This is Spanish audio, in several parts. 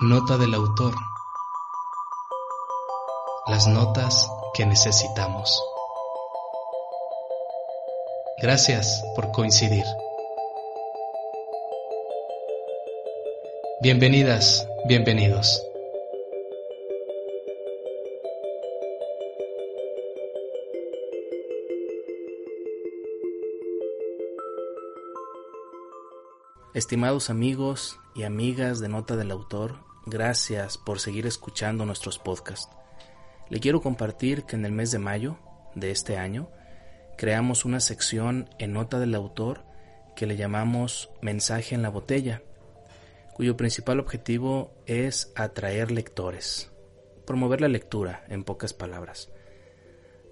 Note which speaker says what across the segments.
Speaker 1: Nota del autor. Las notas que necesitamos. Gracias por coincidir. Bienvenidas, bienvenidos.
Speaker 2: Estimados amigos y amigas de Nota del Autor, gracias por seguir escuchando nuestros podcasts. Le quiero compartir que en el mes de mayo de este año creamos una sección en Nota del Autor que le llamamos Mensaje en la botella, cuyo principal objetivo es atraer lectores, promover la lectura, en pocas palabras.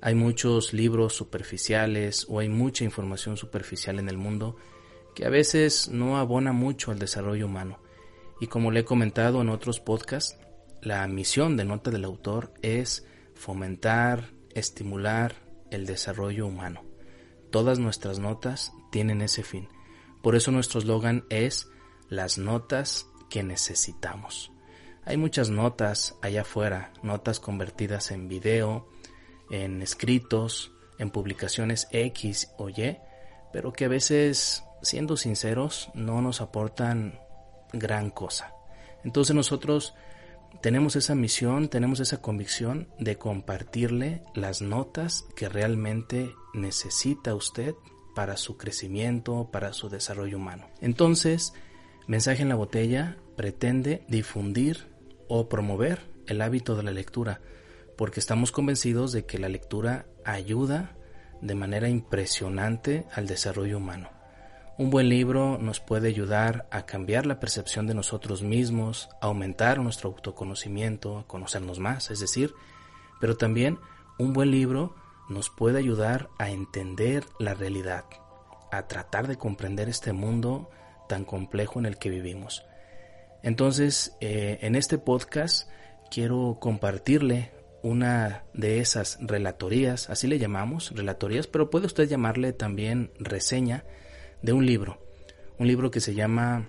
Speaker 2: Hay muchos libros superficiales o hay mucha información superficial en el mundo que a veces no abona mucho al desarrollo humano. Y como le he comentado en otros podcasts, la misión de Nota del Autor es fomentar, estimular el desarrollo humano. Todas nuestras notas tienen ese fin. Por eso nuestro eslogan es las notas que necesitamos. Hay muchas notas allá afuera, notas convertidas en video, en escritos, en publicaciones X o Y, pero que a veces siendo sinceros, no nos aportan gran cosa. Entonces nosotros tenemos esa misión, tenemos esa convicción de compartirle las notas que realmente necesita usted para su crecimiento, para su desarrollo humano. Entonces, Mensaje en la botella pretende difundir o promover el hábito de la lectura, porque estamos convencidos de que la lectura ayuda de manera impresionante al desarrollo humano. Un buen libro nos puede ayudar a cambiar la percepción de nosotros mismos, a aumentar nuestro autoconocimiento, a conocernos más, es decir, pero también un buen libro nos puede ayudar a entender la realidad, a tratar de comprender este mundo tan complejo en el que vivimos. Entonces, eh, en este podcast quiero compartirle una de esas relatorías, así le llamamos, relatorías, pero puede usted llamarle también reseña, de un libro, un libro que se llama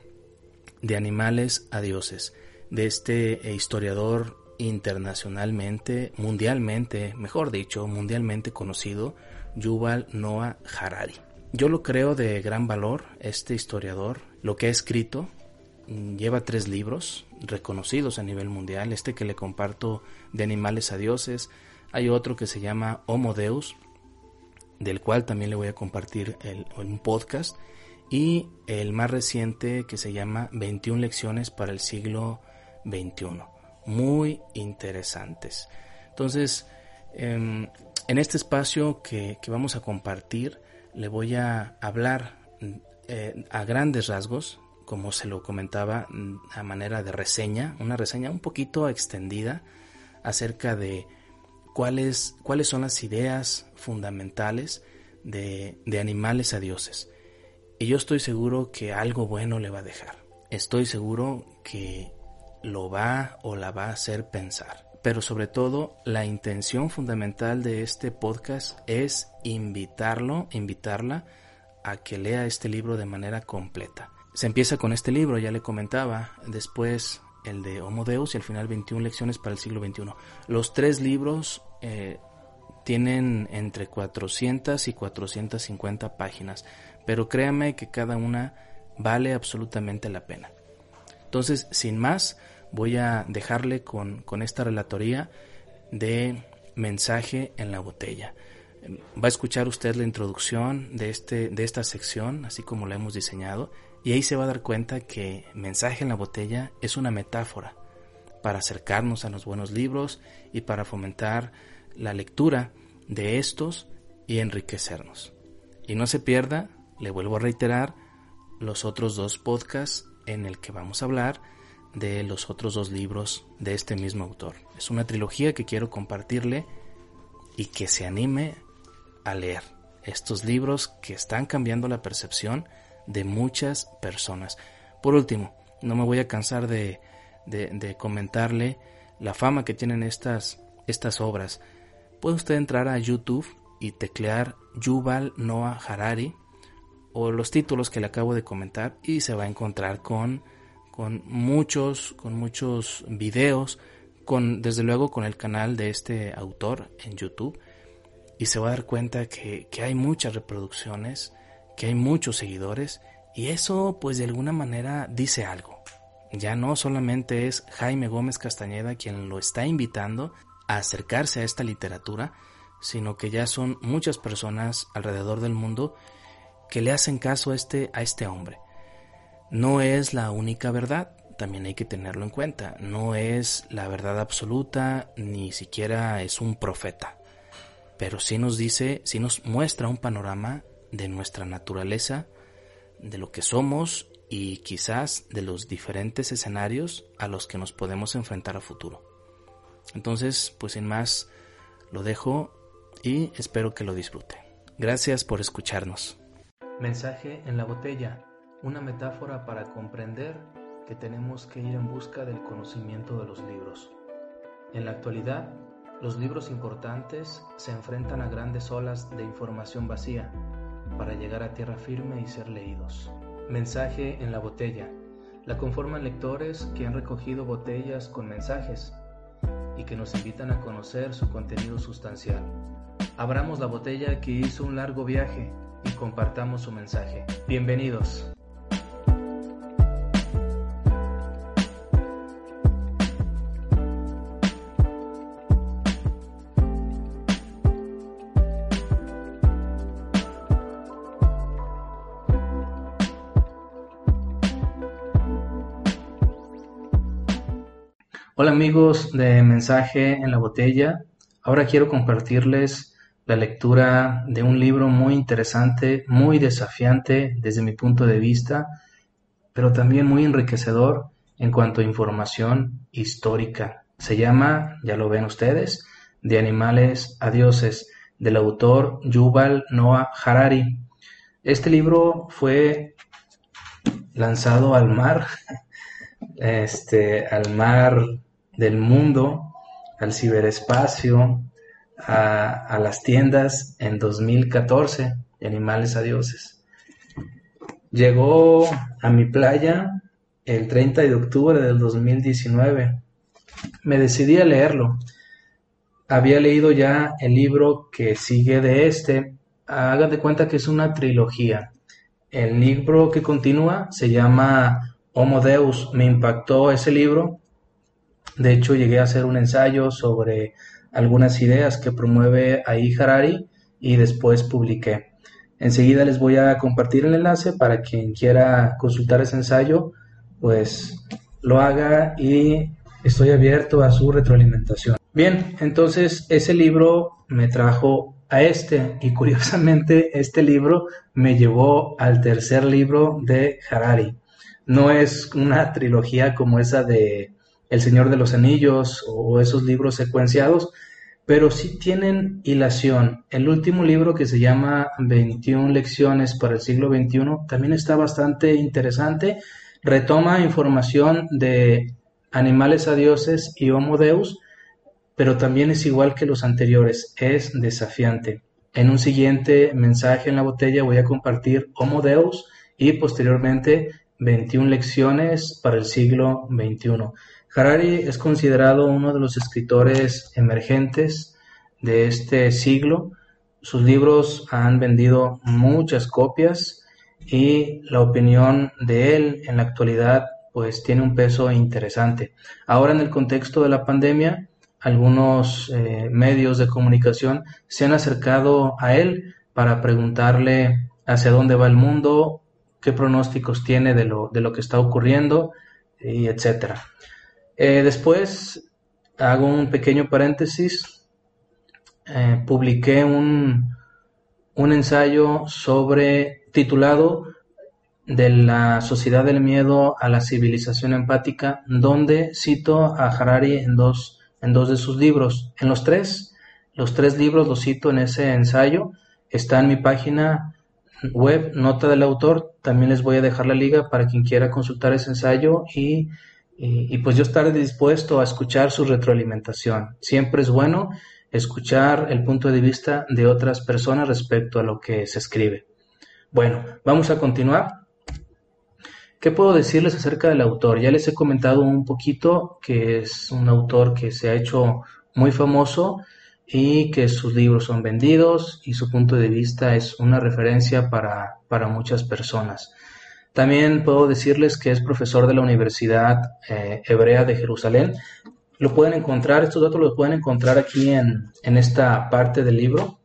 Speaker 2: De animales a dioses, de este eh, historiador internacionalmente, mundialmente, mejor dicho, mundialmente conocido, Yuval Noah Harari. Yo lo creo de gran valor, este historiador, lo que ha escrito, mm, lleva tres libros reconocidos a nivel mundial, este que le comparto de animales a dioses, hay otro que se llama Homo Deus, del cual también le voy a compartir el, un podcast, y el más reciente que se llama 21 lecciones para el siglo XXI. Muy interesantes. Entonces, em, en este espacio que, vamos a compartir, le voy a hablar eh, a grandes rasgos, como se lo comentaba a manera de reseña, una reseña un poquito extendida acerca de cuáles, cuáles son las ideas fundamentales de, de animales a dioses. Y yo estoy seguro que algo bueno le va a dejar. Estoy seguro que lo va o la va a hacer pensar. Pero sobre todo, la intención fundamental de este podcast es invitarlo, invitarla a que lea este libro de manera completa. Se empieza con este libro, ya le comentaba, después el de Homo Deus y al final 21 lecciones para el siglo XXI. Los tres libros eh, tienen entre 400 y 450 páginas, pero créame que cada una vale absolutamente la pena. Entonces, sin más, voy a dejarle con, con esta relatoría de mensaje en la botella. Va a escuchar usted la introducción de, este, de esta sección, así como la hemos diseñado, y ahí se va a dar cuenta que mensaje en la botella es una metáfora para acercarnos a los buenos libros y para fomentar la lectura de estos y enriquecernos. Y no se pierda, le vuelvo a reiterar, los otros dos podcasts en el que vamos a hablar de los otros dos libros de este mismo autor. Es una trilogía que quiero compartirle y que se anime a leer estos libros que están cambiando la percepción de muchas personas. Por último, no me voy a cansar de, de comentarle la fama que tienen estas, estas obras puede usted entrar a YouTube y teclear Yuval Noah Harari o los títulos que le acabo de comentar y se va a encontrar con, con muchos, con muchos videos, con, desde luego con el canal de este autor en YouTube, y se va a dar cuenta que, que hay muchas reproducciones, que hay muchos seguidores, y eso pues de alguna manera dice algo. Ya no solamente es Jaime Gómez Castañeda quien lo está invitando a acercarse a esta literatura, sino que ya son muchas personas alrededor del mundo que le hacen caso a este, a este hombre. No es la única verdad, también hay que tenerlo en cuenta. No es la verdad absoluta, ni siquiera es un profeta. Pero sí nos dice, sí nos muestra un panorama de nuestra naturaleza, de lo que somos y quizás de los diferentes escenarios a los que nos podemos enfrentar a futuro. Entonces, pues sin más, lo dejo y espero que lo disfrute. Gracias por escucharnos.
Speaker 1: Mensaje en la botella, una metáfora para comprender que tenemos que ir en busca del conocimiento de los libros. En la actualidad, los libros importantes se enfrentan a grandes olas de información vacía para llegar a tierra firme y ser leídos. Mensaje en la botella. La conforman lectores que han recogido botellas con mensajes y que nos invitan a conocer su contenido sustancial. Abramos la botella que hizo un largo viaje y compartamos su mensaje. Bienvenidos. Amigos de Mensaje en la Botella. Ahora quiero compartirles la lectura de un libro muy interesante, muy desafiante desde mi punto de vista, pero también muy enriquecedor en cuanto a información histórica. Se llama, ya lo ven ustedes, De animales a dioses, del autor Yuval Noah Harari. Este libro fue lanzado al mar, este, al mar del mundo, al ciberespacio, a, las tiendas en 2014 de Animales a Dioses. Llegó a mi playa el 30 de octubre del 2019. Me decidí a leerlo. Había leído ya el libro que sigue de este. Hagan de cuenta que es una trilogía. El libro que continúa se llama Homo Deus. Me impactó ese libro de hecho, llegué a hacer un ensayo sobre algunas ideas que promueve ahí Harari y después publiqué. Enseguida les voy a compartir el enlace para quien quiera consultar ese ensayo, pues lo haga y estoy abierto a su retroalimentación. Bien, entonces ese libro me trajo a este y curiosamente este libro me llevó al tercer libro de Harari. No es una trilogía como esa de el Señor de los Anillos o esos libros secuenciados, pero sí tienen hilación. El último libro que se llama 21 lecciones para el siglo XXI también está bastante interesante. Retoma información de animales a dioses y Homo Deus, pero también es igual que los anteriores, es desafiante. En un siguiente mensaje en la botella voy a compartir Homo Deus y posteriormente 21 lecciones para el siglo XXI. Harari es considerado uno de los escritores emergentes de este siglo. Sus libros han vendido muchas copias y la opinión de él en la actualidad pues tiene un peso interesante. Ahora en el contexto de la pandemia, algunos eh, medios de comunicación se han acercado a él para preguntarle hacia dónde va el mundo, qué pronósticos tiene de lo, de lo que está ocurriendo y etcétera. Eh, después hago un pequeño paréntesis. Eh, publiqué un, un ensayo sobre titulado de la sociedad del miedo a la civilización empática, donde cito a Harari en dos, en dos de sus libros. En los tres, los tres libros los cito en ese ensayo. Está en mi página web, nota del autor. También les voy a dejar la liga para quien quiera consultar ese ensayo y y, pues yo estaré dispuesto a escuchar su retroalimentación. Siempre es bueno escuchar el punto de vista de otras personas respecto a lo que se escribe. Bueno, vamos a continuar. ¿Qué puedo decirles acerca del autor? Ya les he comentado un poquito que es un autor que se ha hecho muy famoso y que sus libros son vendidos y su punto de vista es una referencia para, para muchas personas. También puedo decirles que es profesor de la Universidad eh, Hebrea de Jerusalén. Lo pueden encontrar, estos datos los pueden encontrar aquí en, en esta parte del libro.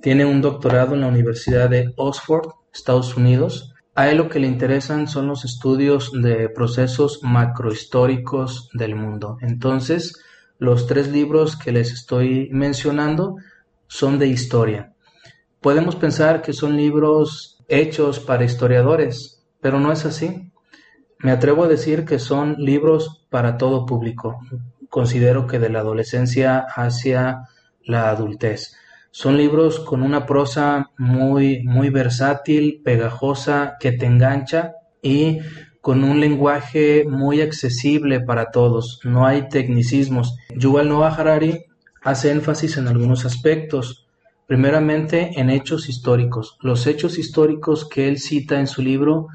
Speaker 1: Tiene un doctorado en la Universidad de Oxford, Estados Unidos. A él lo que le interesan son los estudios de procesos macrohistóricos del mundo. Entonces, los tres libros que les estoy mencionando son de historia. Podemos pensar que son libros hechos para historiadores, pero no es así. Me atrevo a decir que son libros para todo público. Considero que de la adolescencia hacia la adultez. Son libros con una prosa muy, muy versátil, pegajosa, que te engancha y con un lenguaje muy accesible para todos, no hay tecnicismos. Yuval Noah Harari hace énfasis en algunos aspectos, primeramente en hechos históricos. Los hechos históricos que él cita en su libro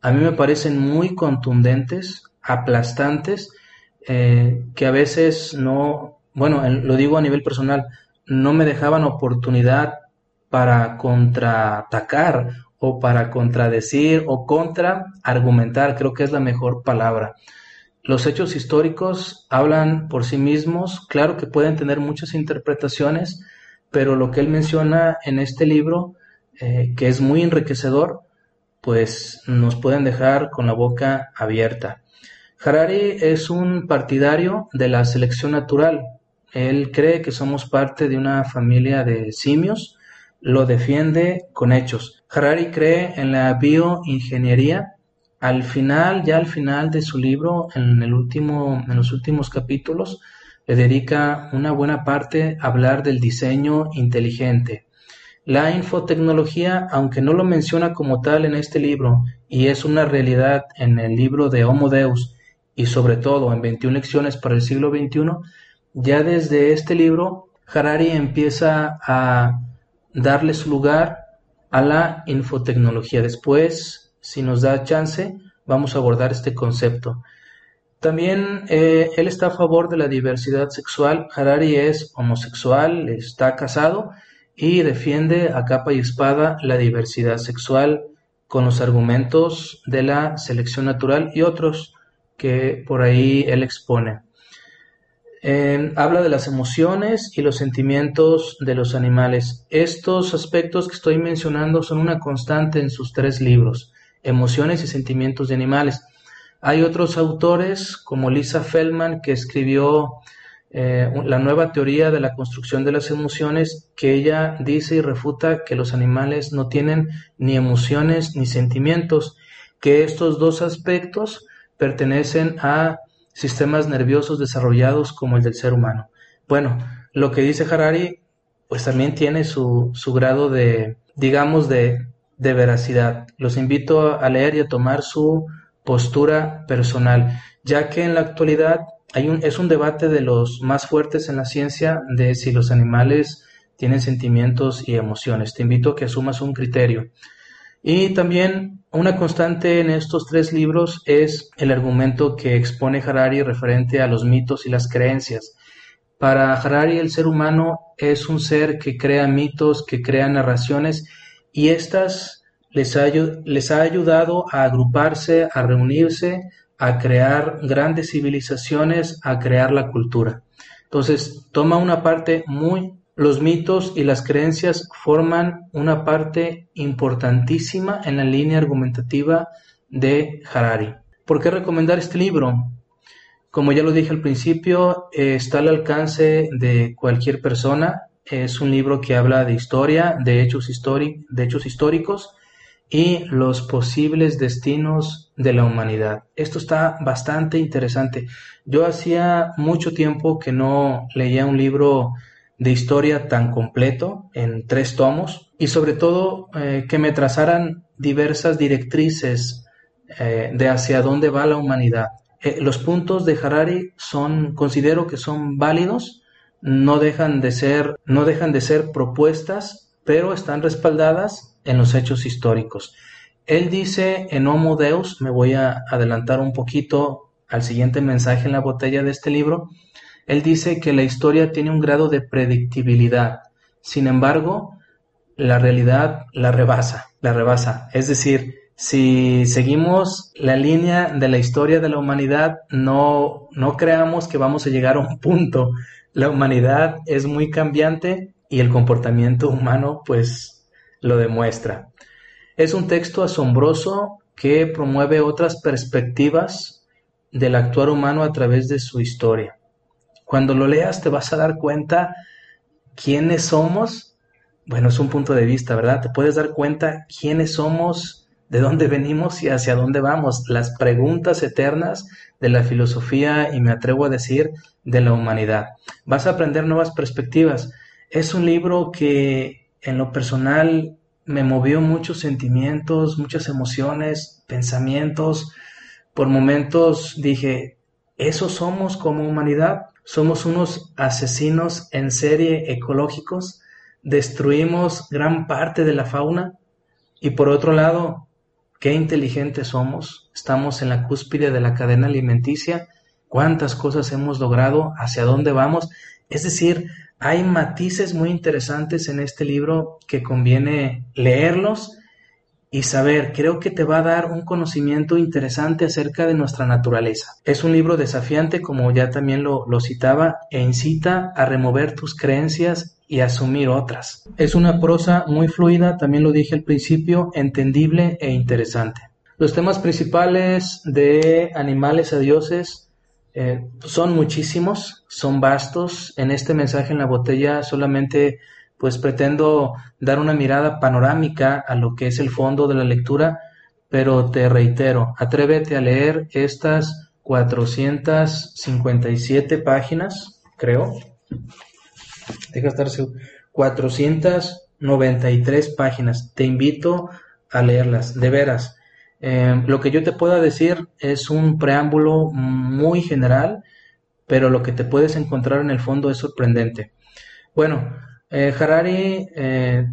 Speaker 1: a mí me parecen muy contundentes, aplastantes, eh, que a veces no, bueno, lo digo a nivel personal, no me dejaban oportunidad para contraatacar o para contradecir o contra argumentar, creo que es la mejor palabra. Los hechos históricos hablan por sí mismos, claro que pueden tener muchas interpretaciones, pero lo que él menciona en este libro, eh, que es muy enriquecedor, pues nos pueden dejar con la boca abierta. Harari es un partidario de la selección natural. Él cree que somos parte de una familia de simios, lo defiende con hechos. Harari cree en la bioingeniería. Al final, ya al final de su libro, en, el último, en los últimos capítulos, le dedica una buena parte a hablar del diseño inteligente. La infotecnología, aunque no lo menciona como tal en este libro, y es una realidad en el libro de Homo Deus, y sobre todo en 21 lecciones para el siglo XXI, ya desde este libro, Harari empieza a darle su lugar a la infotecnología. Después, si nos da chance, vamos a abordar este concepto. También eh, él está a favor de la diversidad sexual. Harari es homosexual, está casado y defiende a capa y espada la diversidad sexual con los argumentos de la selección natural y otros que por ahí él expone habla de las emociones y los sentimientos de los animales. Estos aspectos que estoy mencionando son una constante en sus tres libros, Emociones y Sentimientos de Animales. Hay otros autores, como Lisa Feldman, que escribió eh, la nueva teoría de la construcción de las emociones, que ella dice y refuta que los animales no tienen ni emociones ni sentimientos, que estos dos aspectos pertenecen a sistemas nerviosos desarrollados como el del ser humano. Bueno, lo que dice Harari, pues también tiene su, su grado de, digamos, de, de veracidad. Los invito a leer y a tomar su postura personal, ya que en la actualidad hay un, es un debate de los más fuertes en la ciencia de si los animales tienen sentimientos y emociones. Te invito a que asumas un criterio. Y también una constante en estos tres libros es el argumento que expone Harari referente a los mitos y las creencias. Para Harari el ser humano es un ser que crea mitos, que crea narraciones y ha, les ha ayudado a agruparse, a reunirse, a crear grandes civilizaciones, a crear la cultura. Entonces toma una parte muy los mitos y las creencias forman una parte importantísima en la línea argumentativa de Harari. ¿Por qué recomendar este libro? Como ya lo dije al principio, eh, está al alcance de cualquier persona. Es un libro que habla de historia, de hechos, de hechos históricos y los posibles destinos de la humanidad. Esto está bastante interesante. Yo hacía mucho tiempo que no leía un libro de historia tan completo en tres tomos y sobre todo eh, que me trazaran diversas directrices eh, de hacia dónde va la humanidad. Eh, los puntos de Harari son, considero que son válidos, no dejan de ser, no dejan de ser propuestas, pero están respaldadas en los hechos históricos. Él dice en Homo Deus, me voy a adelantar un poquito al siguiente mensaje en la botella de este libro, él dice que la historia tiene un grado de predictibilidad. Sin embargo, la realidad la rebasa, la rebasa. Es decir, si seguimos la línea de la historia de la humanidad, no, no creamos que vamos a llegar a un punto. La humanidad es muy cambiante y el comportamiento humano pues lo demuestra. Es un texto asombroso que promueve otras perspectivas del actuar humano a través de su historia. Cuando lo leas te vas a dar cuenta quiénes somos. Bueno, es un punto de vista, ¿verdad? Te puedes dar cuenta quiénes somos, de dónde venimos y hacia dónde vamos. Las preguntas eternas de la filosofía y me atrevo a decir de la humanidad. Vas a aprender nuevas perspectivas. Es un libro que en lo personal me movió muchos sentimientos, muchas emociones, pensamientos. Por momentos dije, ¿eso somos como humanidad? Somos unos asesinos en serie ecológicos, destruimos gran parte de la fauna y por otro lado, qué inteligentes somos, estamos en la cúspide de la cadena alimenticia, cuántas cosas hemos logrado, hacia dónde vamos. Es decir, hay matices muy interesantes en este libro que conviene leerlos y saber, creo que te va a dar un conocimiento interesante acerca de nuestra naturaleza. Es un libro desafiante, como ya también lo, citaba, e incita a remover tus creencias y asumir otras. Es una prosa muy fluida, también lo dije al principio, entendible e interesante. Los temas principales de Animales a Dioses eh, son muchísimos, son vastos. En este mensaje en la botella solamente pues pretendo dar una mirada panorámica a lo que es el fondo de la lectura, pero te reitero, atrévete a leer estas 457 páginas, creo. Deja estar 493 páginas. Te invito a leerlas, de veras. Eh, lo que yo te pueda decir es un preámbulo muy general, pero lo que te puedes encontrar en el fondo es sorprendente. Bueno, eh, Harari eh,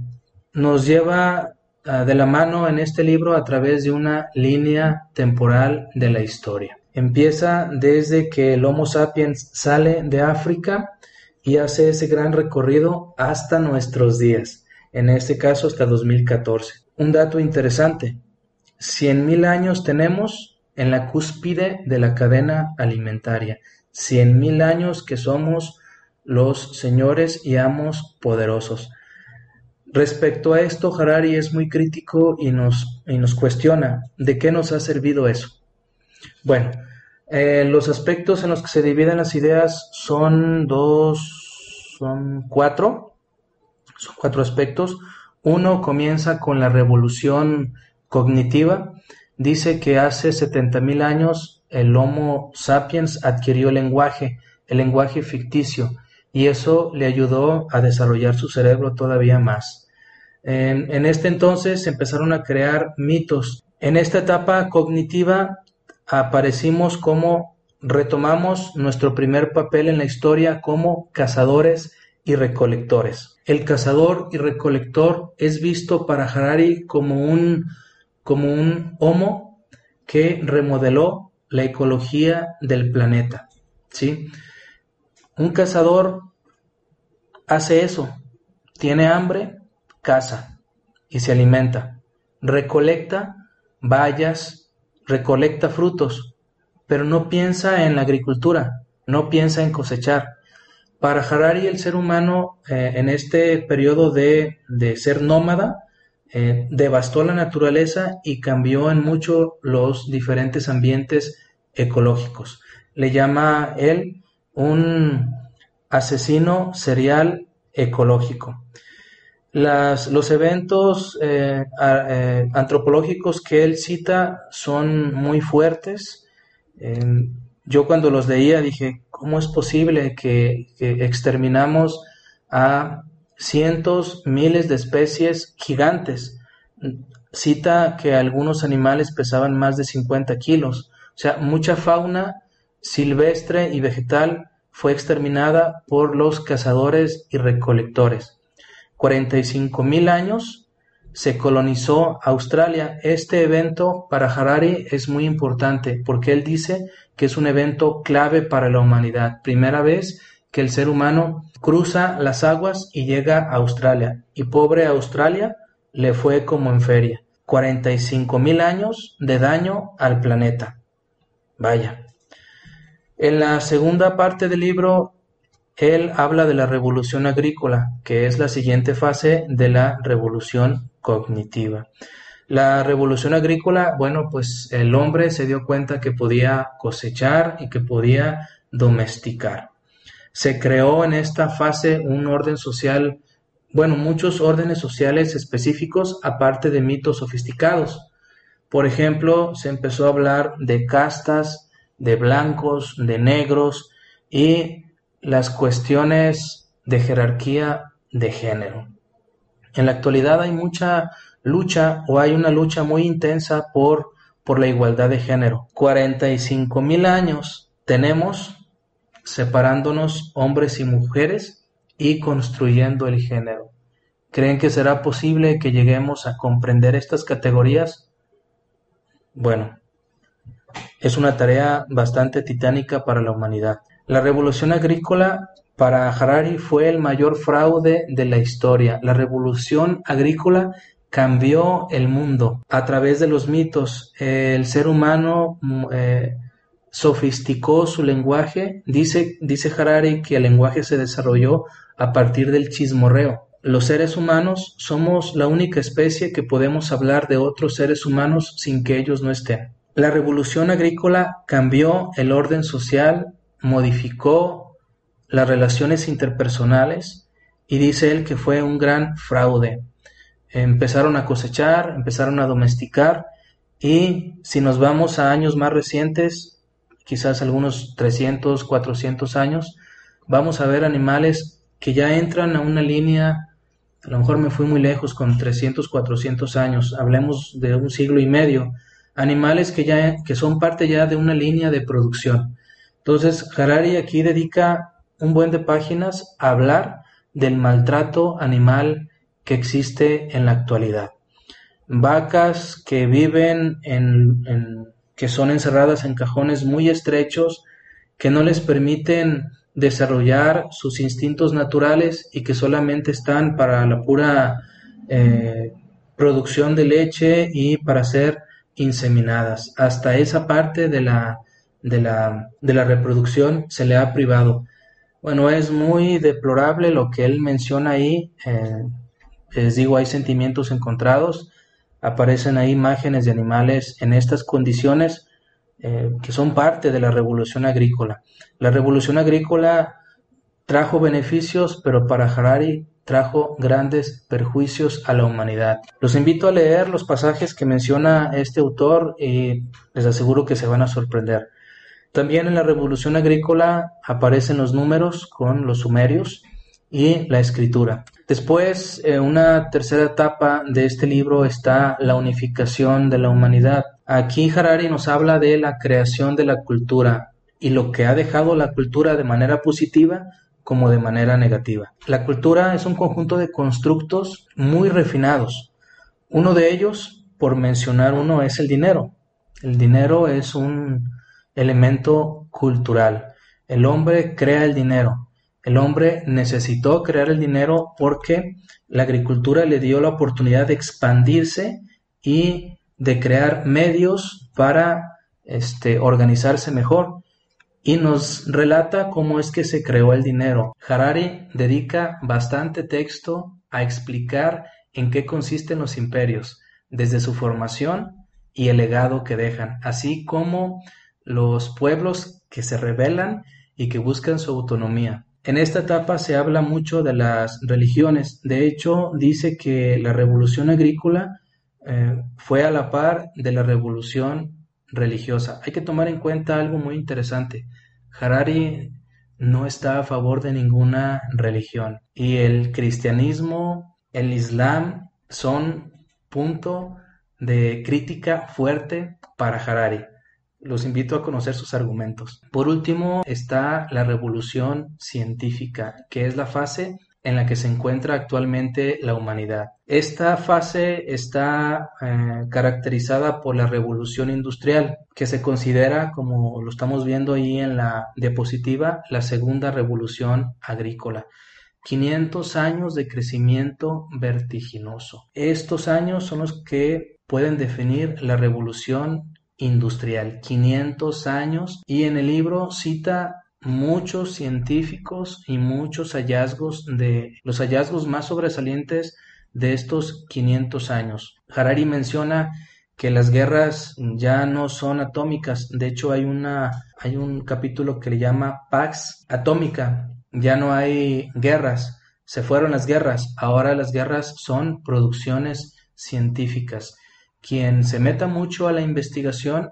Speaker 1: nos lleva ah, de la mano en este libro a través de una línea temporal de la historia. Empieza desde que el Homo sapiens sale de África y hace ese gran recorrido hasta nuestros días, en este caso hasta 2014. Un dato interesante, 100.000 años tenemos en la cúspide de la cadena alimentaria, 100.000 años que somos los señores y amos poderosos. Respecto a esto, Harari es muy crítico y nos, y nos cuestiona de qué nos ha servido eso. Bueno, eh, los aspectos en los que se dividen las ideas son dos, son cuatro, son cuatro aspectos. Uno comienza con la revolución cognitiva. Dice que hace 70.000 años el Homo sapiens adquirió lenguaje, el lenguaje ficticio, y eso le ayudó a desarrollar su cerebro todavía más. En, este entonces empezaron a crear mitos. En esta etapa cognitiva aparecimos como retomamos nuestro primer papel en la historia como cazadores y recolectores. El cazador y recolector es visto para Harari como un, como un homo que remodeló la ecología del planeta. ¿sí? Un cazador hace eso, tiene hambre, caza y se alimenta, recolecta bayas, recolecta frutos, pero no piensa en la agricultura, no piensa en cosechar. Para Harari el ser humano eh, en este periodo de, ser nómada eh, devastó la naturaleza y cambió en mucho los diferentes ambientes ecológicos. Le llama él un asesino serial ecológico. los eventos eh, eh, antropológicos que él cita son muy fuertes. yo cuando los leía dije, ¿cómo es posible que exterminamos a cientos, miles de especies gigantes? Cita que algunos animales pesaban más de 50 kilos. O sea, mucha fauna silvestre y vegetal fue exterminada por los cazadores y recolectores. 45 mil años se colonizó Australia. Este evento para Harari es muy importante porque él dice que es un evento clave para la humanidad. Primera vez que el ser humano cruza las aguas y llega a Australia. Y pobre Australia le fue como en feria. 45 mil años de daño al planeta. Vaya. En la segunda parte del libro, él habla de la revolución agrícola, que es la siguiente fase de la revolución cognitiva. La revolución agrícola, bueno, pues el hombre se dio cuenta que podía cosechar y que podía domesticar. Se creó en esta fase un orden social, bueno, muchos órdenes sociales específicos aparte de mitos sofisticados. Por ejemplo, se empezó a hablar de castas, de blancos, de negros y las cuestiones de jerarquía de género. En la actualidad hay mucha lucha o hay una lucha muy intensa por, por la igualdad de género. 45 mil años tenemos separándonos hombres y mujeres y construyendo el género. ¿Creen que será posible que lleguemos a comprender estas categorías? Bueno, es una tarea bastante titánica para la humanidad. La revolución agrícola para Harari fue el mayor fraude de la historia. La revolución agrícola cambió el mundo a través de los mitos. El ser humano eh, sofisticó su lenguaje. Dice, dice Harari que el lenguaje se desarrolló a partir del chismorreo. Los seres humanos somos la única especie que podemos hablar de otros seres humanos sin que ellos no estén. La revolución agrícola cambió el orden social, modificó las relaciones interpersonales y dice él que fue un gran fraude. Empezaron a cosechar, empezaron a domesticar y si nos vamos a años más recientes, quizás algunos 300, 400 años, vamos a ver animales que ya entran a una línea, a lo mejor me fui muy lejos con 300, 400 años, hablemos de un siglo y medio, animales que ya que son parte ya de una línea de producción. Entonces, Harari aquí dedica un buen de páginas a hablar del maltrato animal que existe en la actualidad. Vacas que viven en, que son encerradas en cajones muy estrechos que no les permiten desarrollar sus instintos naturales y que solamente están para la pura eh, producción de leche y para hacer inseminadas. Hasta esa parte de la, de la, de la reproducción se le ha privado. Bueno, es muy deplorable lo que él menciona ahí. Eh, les digo, hay sentimientos encontrados. Aparecen ahí imágenes de animales en estas condiciones eh, que son parte de la revolución agrícola. La revolución agrícola trajo beneficios, pero para Harari trajo grandes perjuicios a la humanidad. Los invito a leer los pasajes que menciona este autor y les aseguro que se van a sorprender. También en la revolución agrícola aparecen los números con los sumerios y la escritura. Después, en una tercera etapa de este libro está la unificación de la humanidad. Aquí Harari nos habla de la creación de la cultura y lo que ha dejado la cultura de manera positiva como de manera negativa. La cultura es un conjunto de constructos muy refinados. Uno de ellos, por mencionar uno, es el dinero. El dinero es un elemento cultural. El hombre crea el dinero. El hombre necesitó crear el dinero porque la agricultura le dio la oportunidad de expandirse y de crear medios para este, organizarse mejor y nos relata cómo es que se creó el dinero. Harari dedica bastante texto a explicar en qué consisten los imperios, desde su formación y el legado que dejan, así como los pueblos que se rebelan y que buscan su autonomía. En esta etapa se habla mucho de las religiones. De hecho, dice que la revolución agrícola eh, fue a la par de la revolución religiosa. Hay que tomar en cuenta algo muy interesante. Harari no está a favor de ninguna religión y el cristianismo, el islam son punto de crítica fuerte para Harari. Los invito a conocer sus argumentos. Por último está la revolución científica, que es la fase en la que se encuentra actualmente la humanidad. Esta fase está eh, caracterizada por la revolución industrial, que se considera, como lo estamos viendo ahí en la diapositiva, la segunda revolución agrícola. 500 años de crecimiento vertiginoso. Estos años son los que pueden definir la revolución industrial. 500 años y en el libro cita muchos científicos y muchos hallazgos de los hallazgos más sobresalientes de estos 500 años. Harari menciona que las guerras ya no son atómicas, de hecho hay una hay un capítulo que le llama Pax Atómica, ya no hay guerras, se fueron las guerras, ahora las guerras son producciones científicas. Quien se meta mucho a la investigación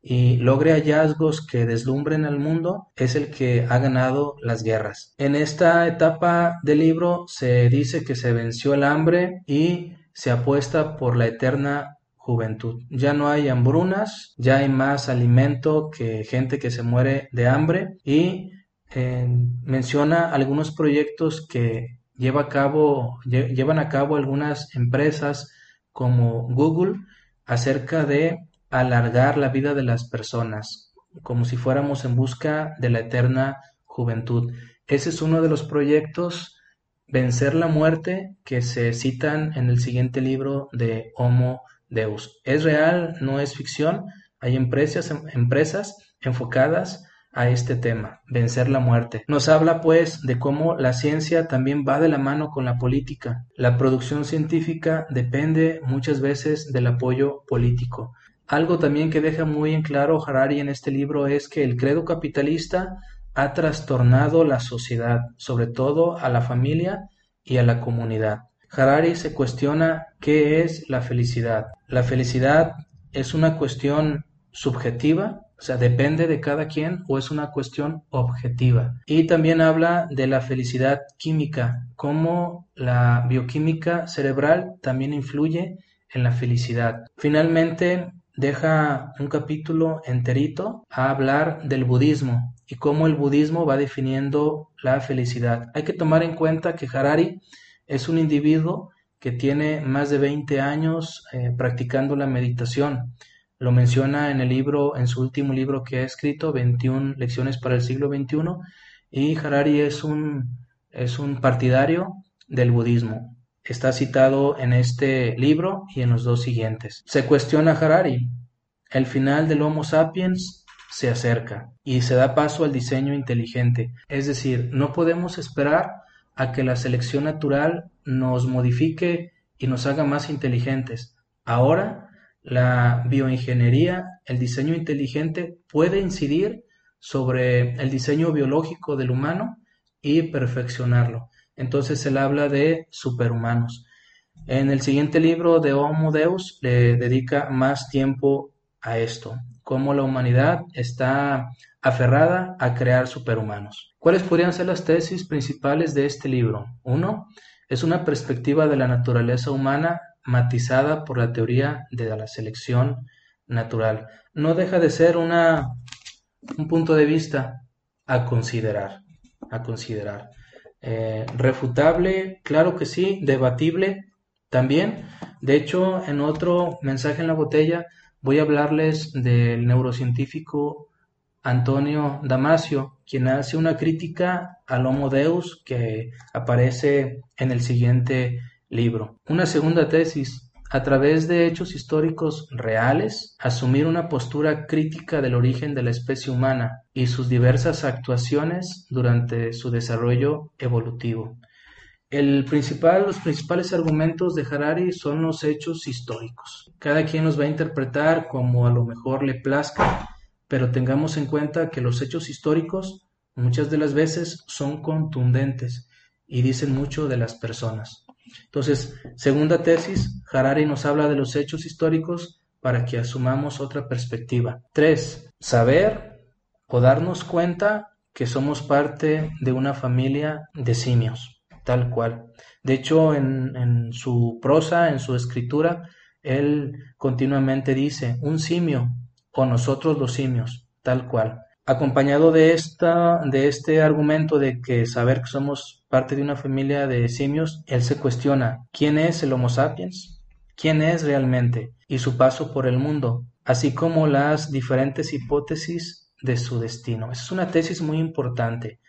Speaker 1: y logre hallazgos que deslumbren al mundo es el que ha ganado las guerras. En esta etapa del libro se dice que se venció el hambre y se apuesta por la eterna juventud. Ya no hay hambrunas, ya hay más alimento que gente que se muere de hambre y eh, menciona algunos proyectos que lleva a cabo, llevan a cabo algunas empresas como Google acerca de alargar la vida de las personas, como si fuéramos en busca de la eterna juventud. Ese es uno de los proyectos, vencer la muerte, que se citan en el siguiente libro de Homo Deus. Es real, no es ficción. Hay empresas, empresas enfocadas a este tema, vencer la muerte. Nos habla pues de cómo la ciencia también va de la mano con la política. La producción científica depende muchas veces del apoyo político. Algo también que deja muy en claro Harari en este libro es que el credo capitalista ha trastornado la sociedad, sobre todo a la familia y a la comunidad. Harari se cuestiona qué es la felicidad. La felicidad es una cuestión subjetiva, o sea, depende de cada quien o es una cuestión objetiva. Y también habla de la felicidad química, cómo la bioquímica cerebral también influye en la felicidad. Finalmente, deja un capítulo enterito a hablar del budismo y cómo el budismo va definiendo la felicidad. Hay que tomar en cuenta que Harari es un individuo que tiene más de 20 años eh, practicando la meditación. Lo menciona en el libro, en su último libro que ha escrito, 21 lecciones para el siglo XXI, y Harari es un, es un partidario del budismo. Está citado en este libro y en los dos siguientes. Se cuestiona Harari. El final del Homo sapiens se acerca y se da paso al diseño inteligente. Es decir, no podemos esperar a que la selección natural nos modifique y nos haga más inteligentes. Ahora, la bioingeniería, el diseño inteligente puede incidir sobre el diseño biológico del humano y perfeccionarlo. Entonces él habla de superhumanos. En el siguiente libro de Homo Deus le dedica más tiempo a esto, cómo la humanidad está aferrada a crear superhumanos. ¿Cuáles podrían ser las tesis principales de este libro? Uno, es una perspectiva de la naturaleza humana matizada por la teoría de la selección natural. No deja de ser una, un punto de vista a considerar, a considerar. Eh, refutable, claro que sí, debatible también. De hecho, en otro mensaje en la botella voy a hablarles del neurocientífico Antonio Damasio, quien hace una crítica al Homo Deus que aparece en el siguiente libro. Una segunda tesis, a través de hechos históricos reales, asumir una postura crítica del origen de la especie humana y sus diversas actuaciones durante su desarrollo evolutivo. El principal, los principales argumentos de Harari son los hechos históricos. Cada quien los va a interpretar como a lo mejor le plazca, pero tengamos en cuenta que los hechos históricos muchas de las veces son contundentes y dicen mucho de las personas. Entonces, segunda tesis, Harari nos habla de los hechos históricos para que asumamos otra perspectiva. Tres, saber o darnos cuenta que somos parte de una familia de simios, tal cual. De hecho, en, su prosa, en su escritura, él continuamente dice, un simio o nosotros los simios, tal cual. Acompañado de, esta, de este argumento de que saber que somos parte de una familia de simios, él se cuestiona quién es el Homo sapiens, quién es realmente y su paso por el mundo, así como las diferentes hipótesis de su destino. es una tesis muy importante.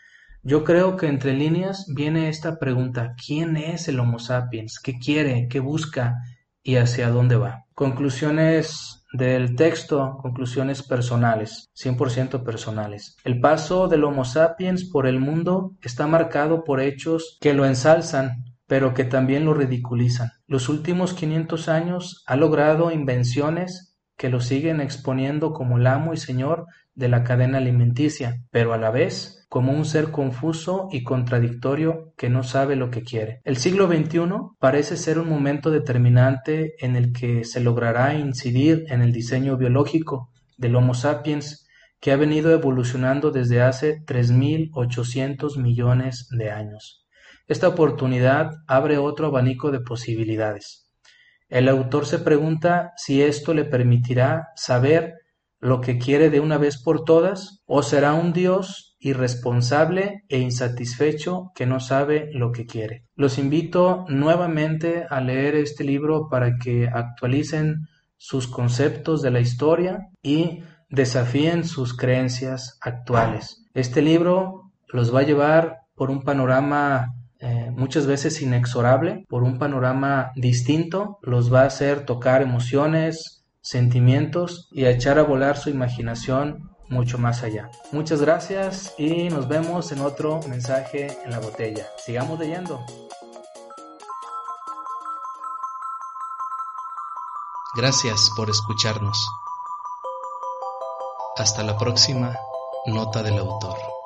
Speaker 1: Yo creo que entre líneas viene esta pregunta, ¿quién es el Homo sapiens? ¿Qué quiere? ¿Qué busca? ¿Y hacia dónde va? Conclusiones del texto, conclusiones personales, 100% personales. El paso del Homo sapiens por el mundo está marcado por hechos que lo ensalzan, pero que también lo ridiculizan. Los últimos 500 años ha logrado invenciones que lo siguen exponiendo como el amo y señor de la cadena alimenticia, pero a la vez como un ser confuso y contradictorio que no sabe lo que quiere. El siglo XXI parece ser un momento determinante en el que se logrará incidir en el diseño biológico del Homo sapiens que ha venido evolucionando desde hace 3.800 millones de años. Esta oportunidad abre otro abanico de posibilidades. El autor se pregunta si esto le permitirá saber lo que quiere de una vez por todas o será un Dios irresponsable e insatisfecho que no sabe lo que quiere. Los invito nuevamente a leer este libro para que actualicen sus conceptos de la historia y desafíen sus creencias actuales. Este libro los va a llevar por un panorama eh, muchas veces inexorable, por un panorama distinto, los va a hacer tocar emociones, sentimientos y a echar a volar su imaginación mucho más allá. Muchas gracias y nos vemos en otro mensaje en la botella. Sigamos leyendo.
Speaker 2: Gracias por escucharnos. Hasta la próxima nota del autor.